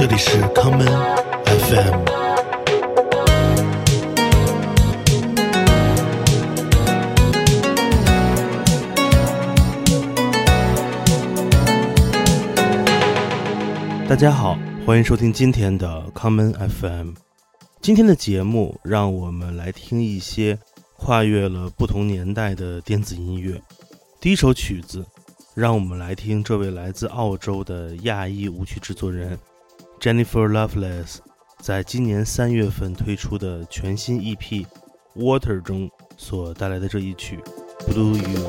这里是康门 FM。大家好，欢迎收听今天的康门 FM。今天的节目，让我们来听一些跨越了不同年代的电子音乐。第一首曲子，让我们来听这位来自澳洲的亚裔舞曲制作人 Jennifer Loveless 在今年三月份推出的全新 EP《Water》中所带来的这一曲《Blue You》。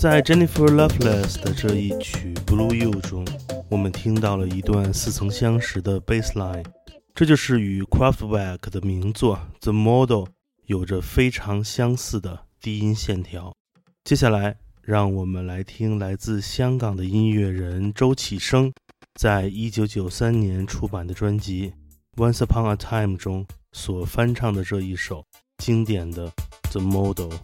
在 Jennifer Loveless 的这一曲《Blue You》中，我们听到了一段似曾相识的 bass line，这就是与 Kraftwerk 的名作《The Model》有着非常相似的低音线条。接下来，让我们来听来自香港的音乐人周启生，在一九九三年出版的专辑《Once Upon a Time》中所翻唱的这一首经典的《The Model》。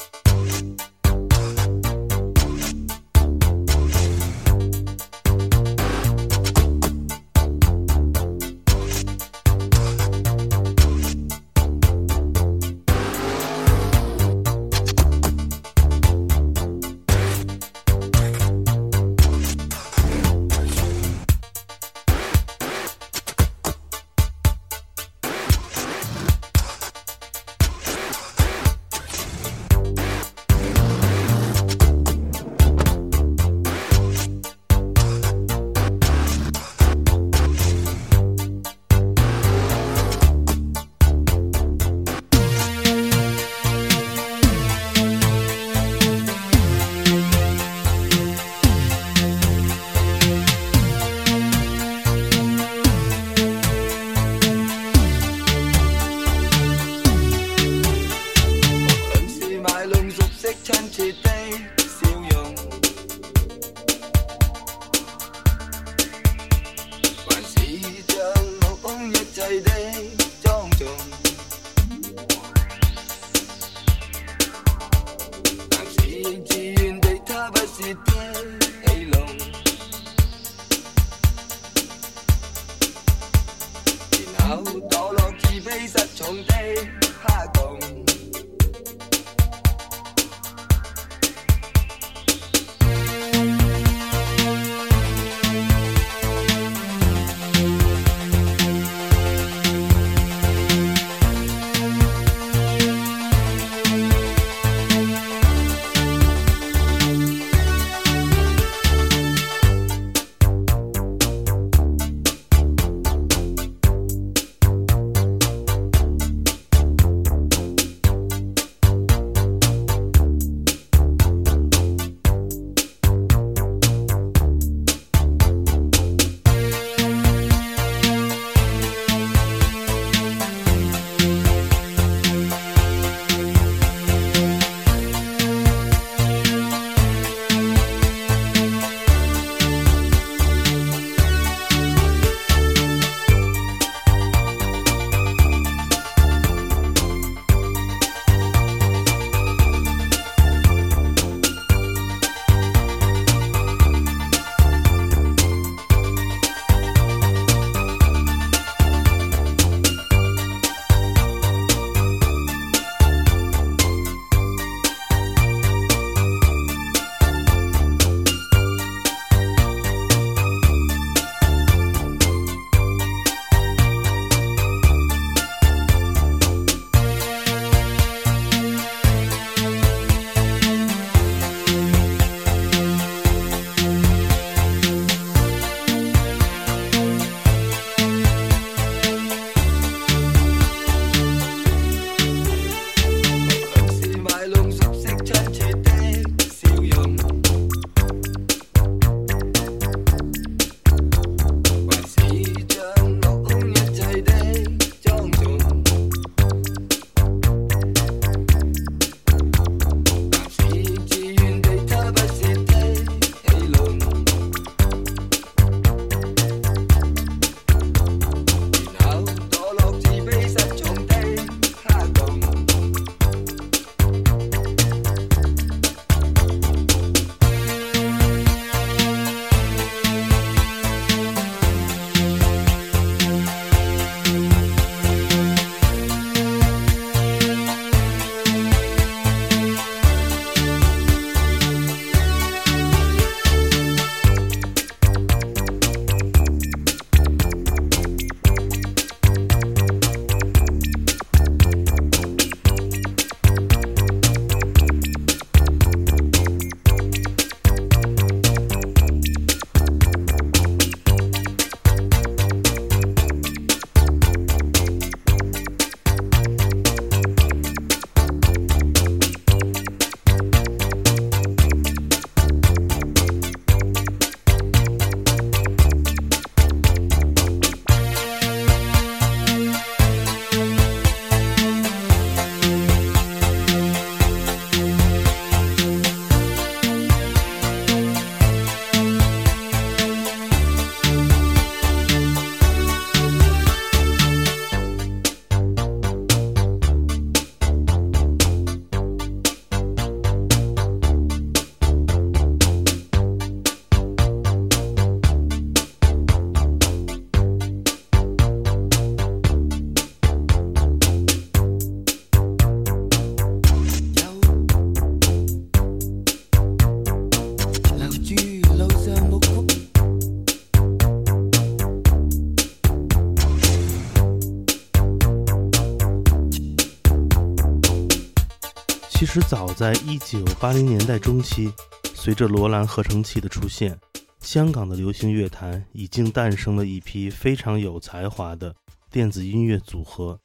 其实早在1980年代中期，随着罗兰合成器的出现，香港的流行乐坛已经诞生了一批非常有才华的电子音乐组合，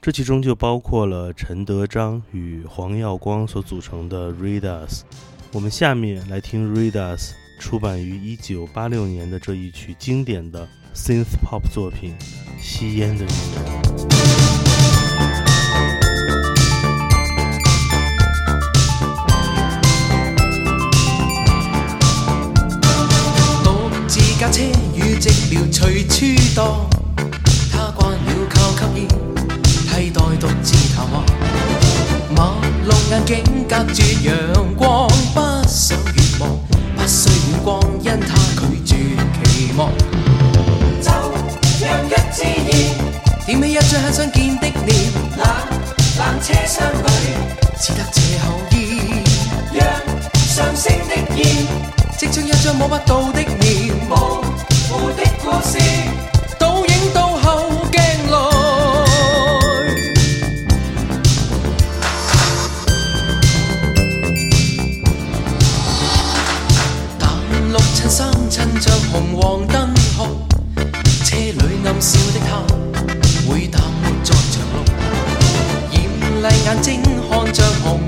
这其中就包括了陈德章与黄耀光所组成的 Redas。我们下面来听 Redas 出版于1986年的这一曲经典的 Synth Pop 作品《吸烟的人》。架车与寂寥随处荡，他惯了靠吸烟替代独自谈话。马路眼镜隔住阳光，不想远望，不需远光，因他拒绝期望。就让一支烟点起一张很想见的脸，冷冷车厢里只得这口烟，让上升的烟。即将一张摸不到的面，模糊的故事，倒影到后镜内。淡绿衬衫衬着红黄灯号，车里暗笑的他，会淡漠在长路，严厉眼睛看着红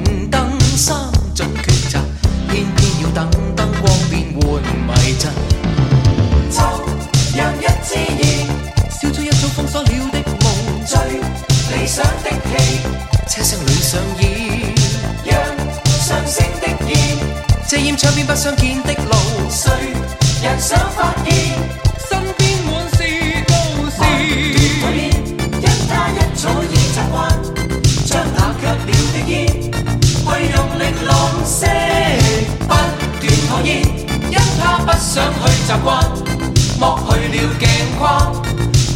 就让一支烟烧出一早封锁了的梦，最理想的戏，车厢里上演，让上升的烟遮掩窗边不相见的路，谁人想发现想去习惯，剥去了镜框，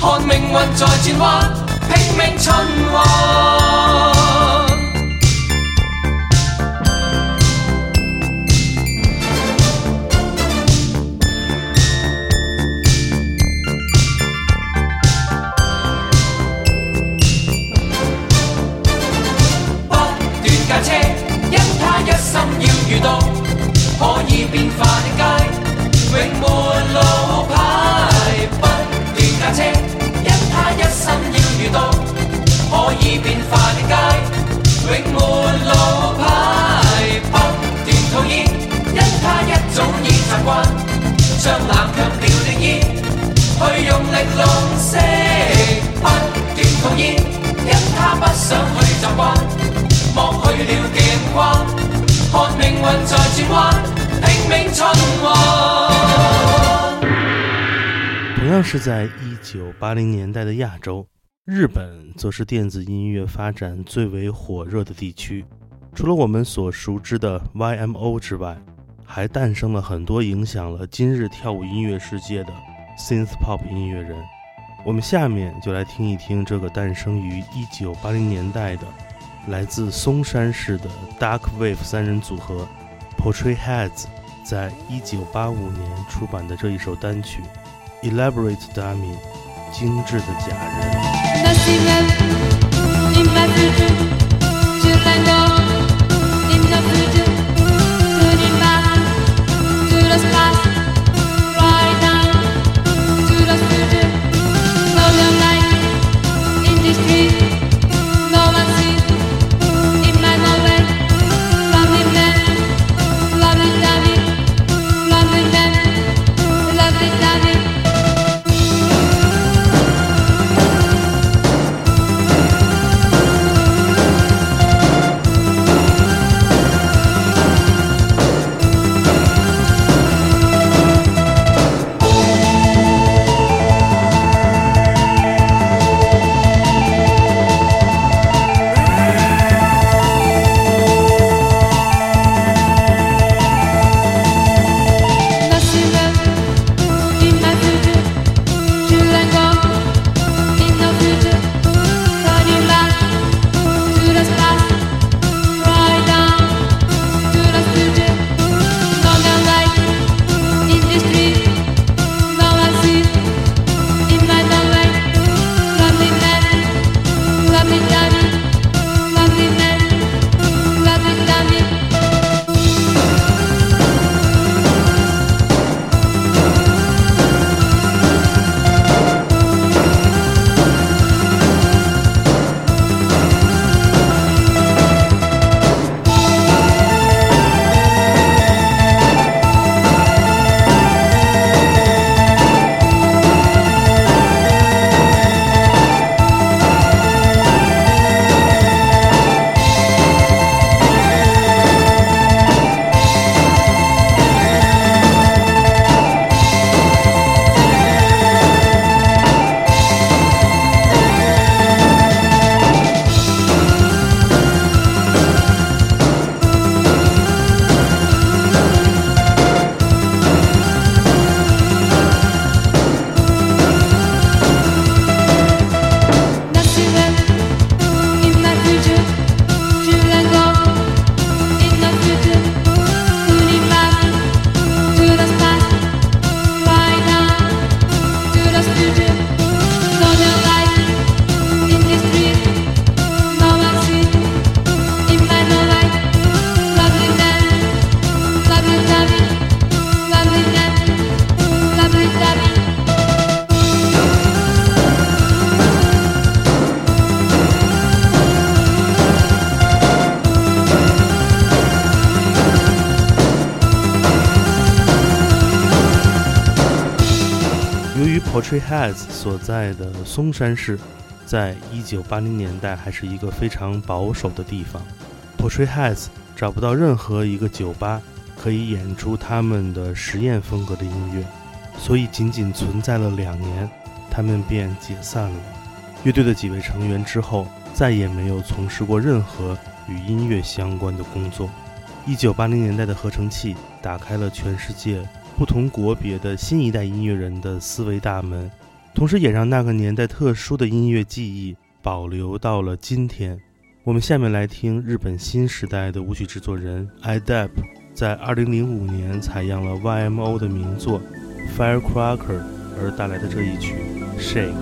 看命运在转弯，拼命循环。洲，日本则是电子音乐发展最为火热的地区。除了我们所熟知的 YMO 之外，还诞生了很多影响了今日跳舞音乐世界的 Synth Pop 音乐人。我们下面就来听一听这个诞生于一九八零年代的来自松山市的 Dark Wave 三人组合 Portrait Heads。在一九八五年出版的这一首单曲《Elaborate Dummy》，精致的假人。Portrait Heads 所在的松山市，在一九八零年代还是一个非常保守的地方。Portrait Heads 找不到任何一个酒吧可以演出他们的实验风格的音乐，所以仅仅存在了两年，他们便解散了。乐队的几位成员之后再也没有从事过任何与音乐相关的工作。一九八零年代的合成器打开了全世界不同国别的新一代音乐人的思维大门，同时也让那个年代特殊的音乐记忆保留到了今天。我们下面来听日本新时代的舞曲制作人 IDEP 在二零零五年采样了 YMO 的名作《Firecracker》而带来的这一曲《Shake》。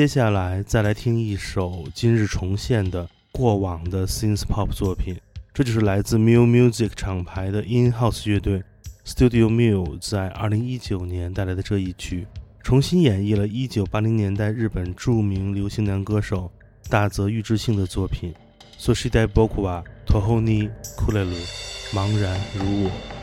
接下来再来听一首今日重现的过往的 synth pop 作品。这就是来自 Miu Music 厂牌的 In-house 乐队 Studio Miu 在2019年带来的这一曲，重新演绎了1980年代日本著名流行男歌手大泽裕之幸的作品。So s h i d a boku wa toho ni kurelu，茫然如我。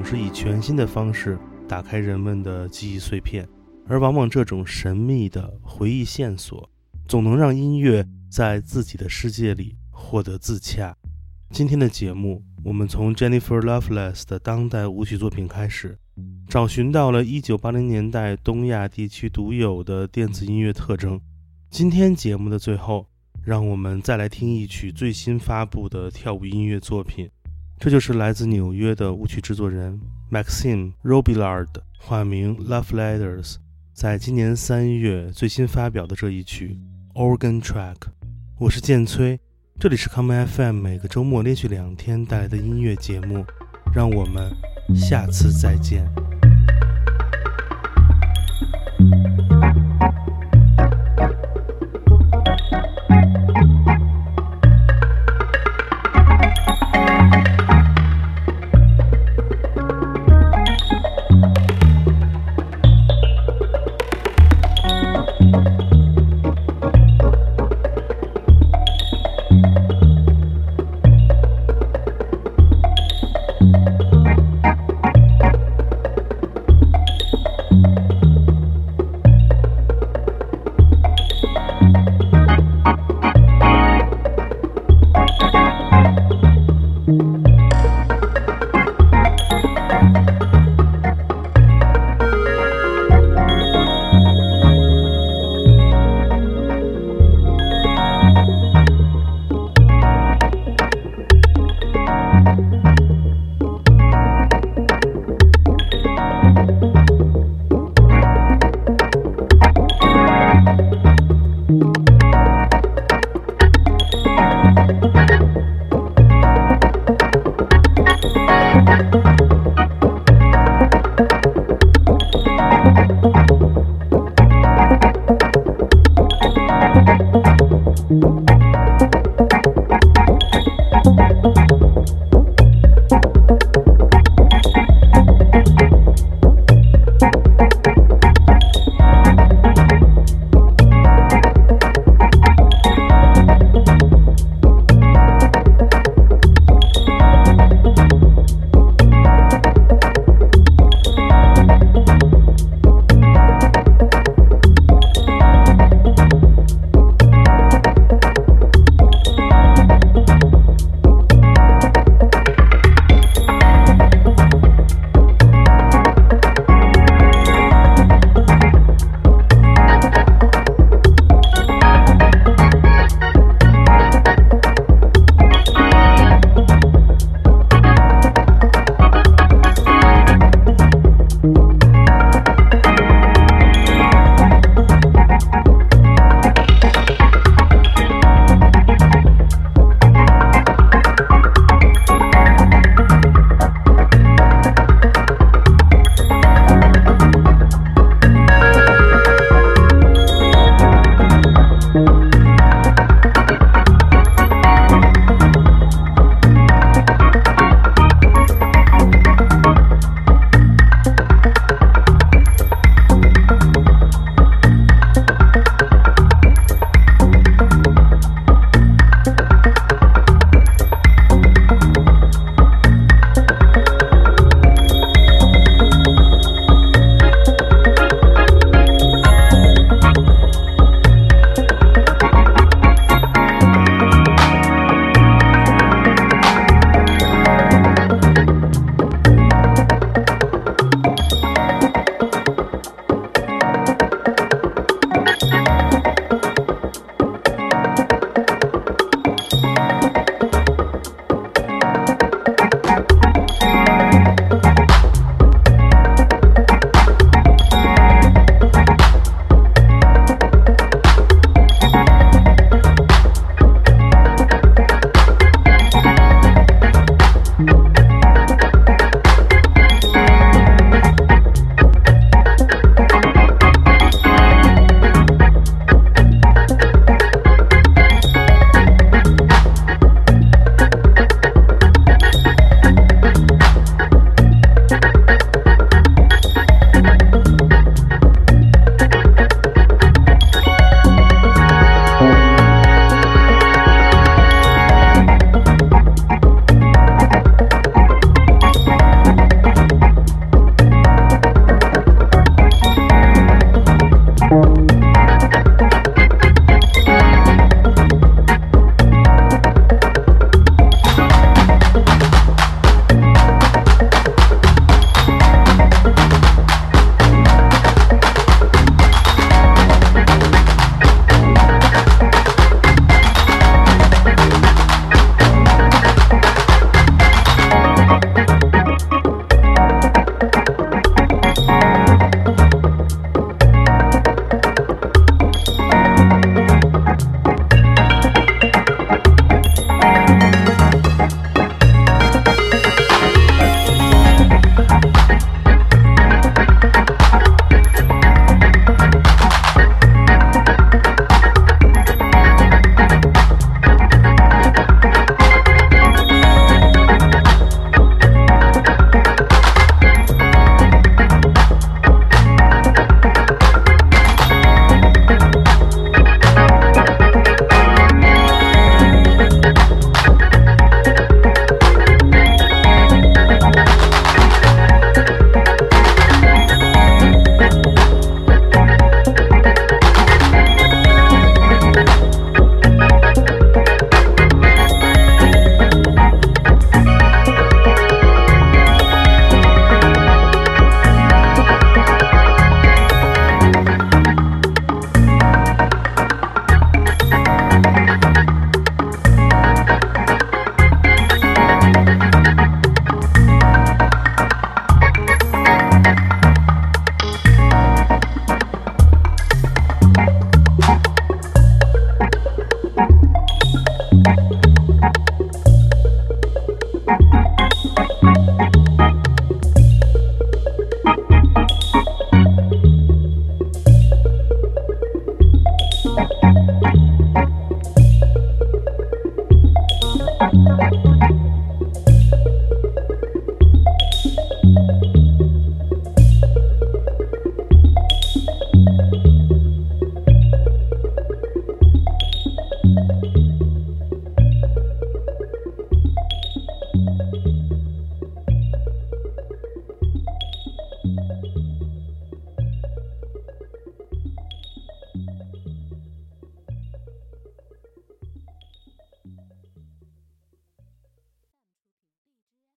总是以全新的方式打开人们的记忆碎片，而往往这种神秘的回忆线索，总能让音乐在自己的世界里获得自洽。今天的节目，我们从 Jennifer Loveless 的当代舞曲作品开始，找寻到了1980年代东亚地区独有的电子音乐特征。今天节目的最后，让我们再来听一曲最新发布的跳舞音乐作品。这就是来自纽约的舞曲制作人 Maxime Robillard，化名 Love Letters，在今年三月最新发表的这一曲 Organ Track。我是剑崔，这里是 Come FM，每个周末连续两天带来的音乐节目，让我们下次再见。